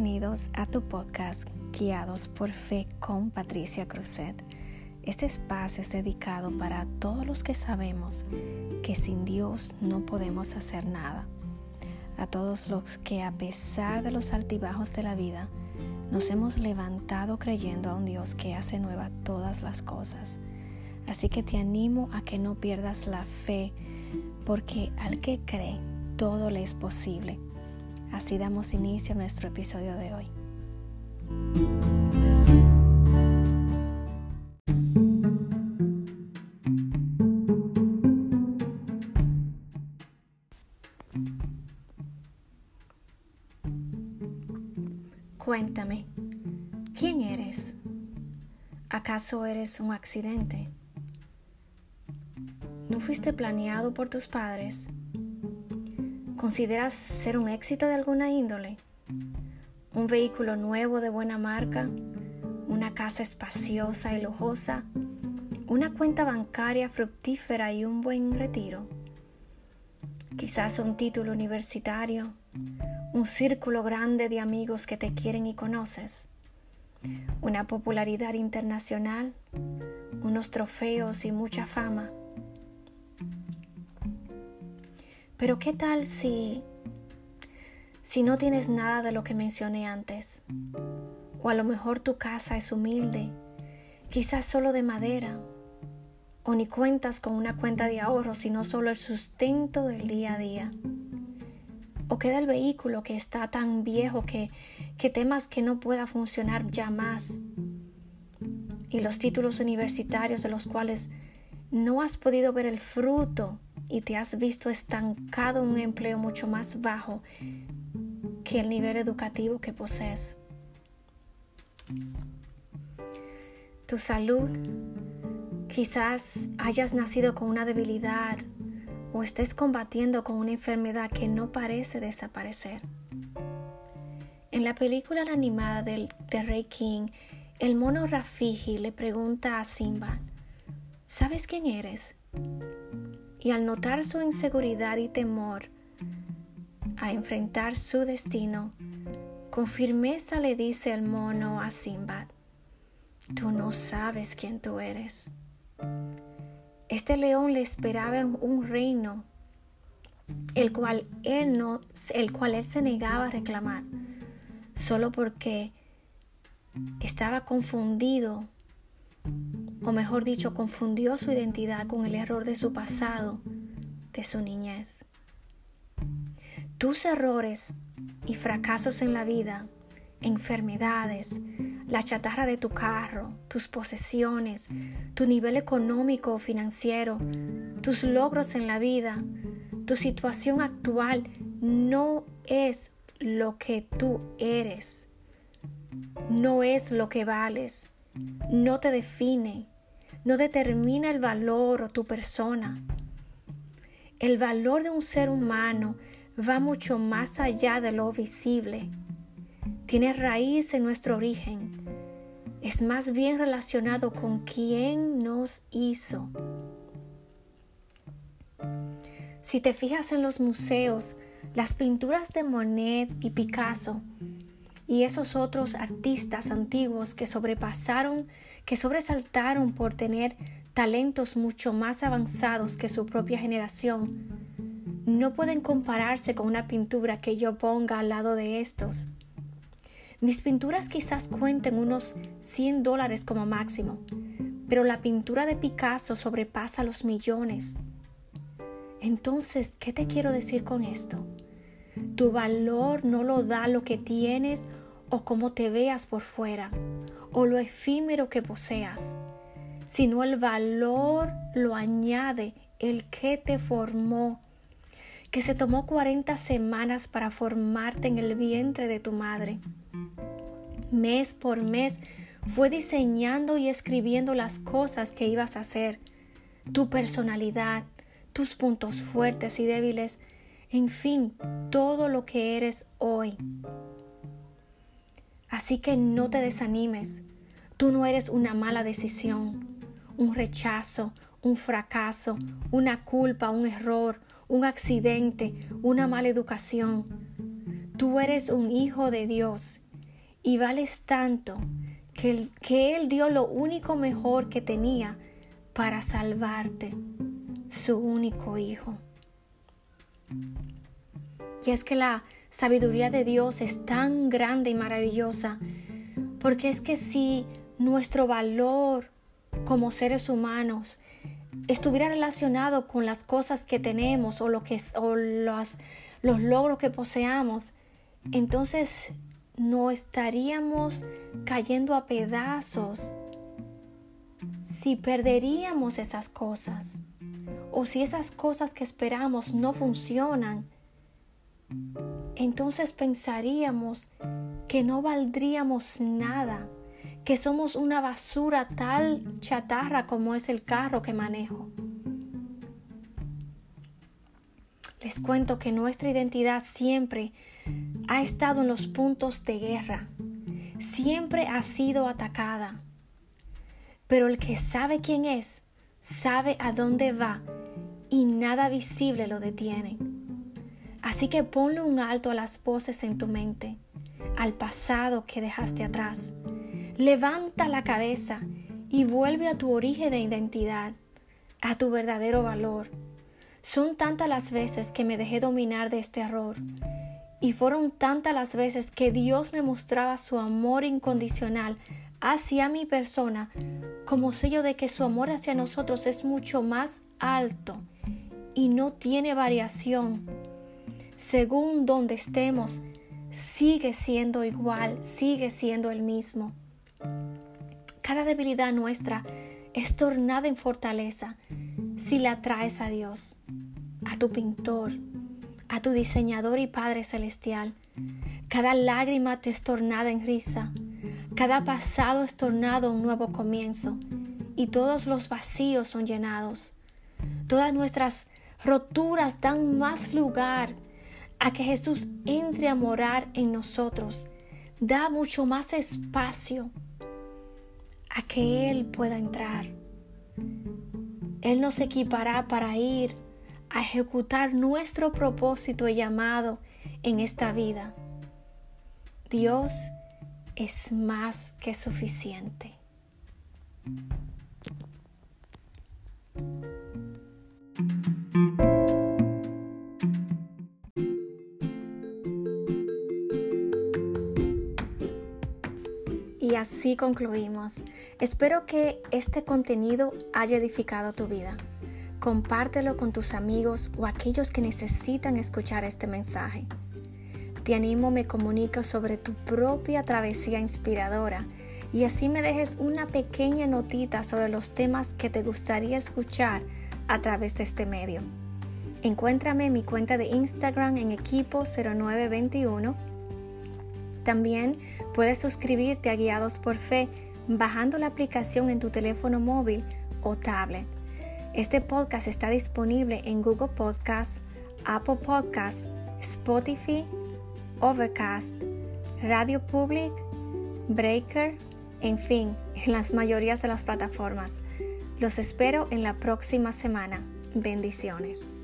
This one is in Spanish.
Bienvenidos a tu podcast Guiados por Fe con Patricia Cruzet. Este espacio es dedicado para todos los que sabemos que sin Dios no podemos hacer nada. A todos los que a pesar de los altibajos de la vida, nos hemos levantado creyendo a un Dios que hace nueva todas las cosas. Así que te animo a que no pierdas la fe, porque al que cree, todo le es posible. Así damos inicio a nuestro episodio de hoy. Cuéntame, ¿quién eres? ¿Acaso eres un accidente? ¿No fuiste planeado por tus padres? ¿Consideras ser un éxito de alguna índole? ¿Un vehículo nuevo de buena marca? ¿Una casa espaciosa y lujosa? ¿Una cuenta bancaria fructífera y un buen retiro? Quizás un título universitario, un círculo grande de amigos que te quieren y conoces, una popularidad internacional, unos trofeos y mucha fama. Pero ¿qué tal si si no tienes nada de lo que mencioné antes? O a lo mejor tu casa es humilde, quizás solo de madera, o ni cuentas con una cuenta de ahorro, sino solo el sustento del día a día. O queda el vehículo que está tan viejo que, que temas que no pueda funcionar ya más. Y los títulos universitarios de los cuales no has podido ver el fruto y te has visto estancado en un empleo mucho más bajo que el nivel educativo que posees. Tu salud, quizás hayas nacido con una debilidad o estés combatiendo con una enfermedad que no parece desaparecer. En la película animada del, de Rey King, el mono Rafiji le pregunta a Simba, ¿sabes quién eres? Y al notar su inseguridad y temor a enfrentar su destino, con firmeza le dice el mono a Simbad, tú no sabes quién tú eres. Este león le esperaba un reino, el cual él no, el cual él se negaba a reclamar, solo porque estaba confundido o mejor dicho, confundió su identidad con el error de su pasado, de su niñez. Tus errores y fracasos en la vida, enfermedades, la chatarra de tu carro, tus posesiones, tu nivel económico o financiero, tus logros en la vida, tu situación actual no es lo que tú eres, no es lo que vales no te define, no determina el valor o tu persona. El valor de un ser humano va mucho más allá de lo visible. Tiene raíz en nuestro origen. Es más bien relacionado con quién nos hizo. Si te fijas en los museos, las pinturas de Monet y Picasso y esos otros artistas antiguos que sobrepasaron, que sobresaltaron por tener talentos mucho más avanzados que su propia generación, no pueden compararse con una pintura que yo ponga al lado de estos. Mis pinturas quizás cuenten unos 100 dólares como máximo, pero la pintura de Picasso sobrepasa los millones. Entonces, ¿qué te quiero decir con esto? Tu valor no lo da lo que tienes o cómo te veas por fuera o lo efímero que poseas, sino el valor lo añade el que te formó, que se tomó 40 semanas para formarte en el vientre de tu madre. Mes por mes fue diseñando y escribiendo las cosas que ibas a hacer, tu personalidad, tus puntos fuertes y débiles, en fin, todo lo que eres hoy. Así que no te desanimes. Tú no eres una mala decisión, un rechazo, un fracaso, una culpa, un error, un accidente, una mala educación. Tú eres un hijo de Dios y vales tanto que, que Él dio lo único mejor que tenía para salvarte, su único hijo. Y es que la sabiduría de Dios es tan grande y maravillosa, porque es que si nuestro valor como seres humanos estuviera relacionado con las cosas que tenemos o, lo que, o los, los logros que poseamos, entonces no estaríamos cayendo a pedazos si perderíamos esas cosas o si esas cosas que esperamos no funcionan, entonces pensaríamos que no valdríamos nada que somos una basura tal chatarra como es el carro que manejo. Les cuento que nuestra identidad siempre ha estado en los puntos de guerra, siempre ha sido atacada. Pero el que sabe quién es, sabe a dónde va y nada visible lo detiene. Así que ponle un alto a las voces en tu mente, al pasado que dejaste atrás Levanta la cabeza y vuelve a tu origen de identidad, a tu verdadero valor. Son tantas las veces que me dejé dominar de este error y fueron tantas las veces que Dios me mostraba su amor incondicional hacia mi persona como sello de que su amor hacia nosotros es mucho más alto y no tiene variación. Según donde estemos, sigue siendo igual, sigue siendo el mismo. Cada debilidad nuestra es tornada en fortaleza si la traes a Dios, a tu pintor, a tu diseñador y Padre Celestial. Cada lágrima te es tornada en risa, cada pasado es tornado un nuevo comienzo y todos los vacíos son llenados. Todas nuestras roturas dan más lugar a que Jesús entre a morar en nosotros. Da mucho más espacio a que Él pueda entrar. Él nos equipará para ir a ejecutar nuestro propósito y llamado en esta vida. Dios es más que suficiente. Así concluimos. Espero que este contenido haya edificado tu vida. Compártelo con tus amigos o aquellos que necesitan escuchar este mensaje. Te animo, me comunico sobre tu propia travesía inspiradora y así me dejes una pequeña notita sobre los temas que te gustaría escuchar a través de este medio. Encuéntrame en mi cuenta de Instagram en equipo 0921 también puedes suscribirte a Guiados por Fe bajando la aplicación en tu teléfono móvil o tablet. Este podcast está disponible en Google Podcasts, Apple Podcasts, Spotify, Overcast, Radio Public, Breaker, en fin, en las mayorías de las plataformas. Los espero en la próxima semana. Bendiciones.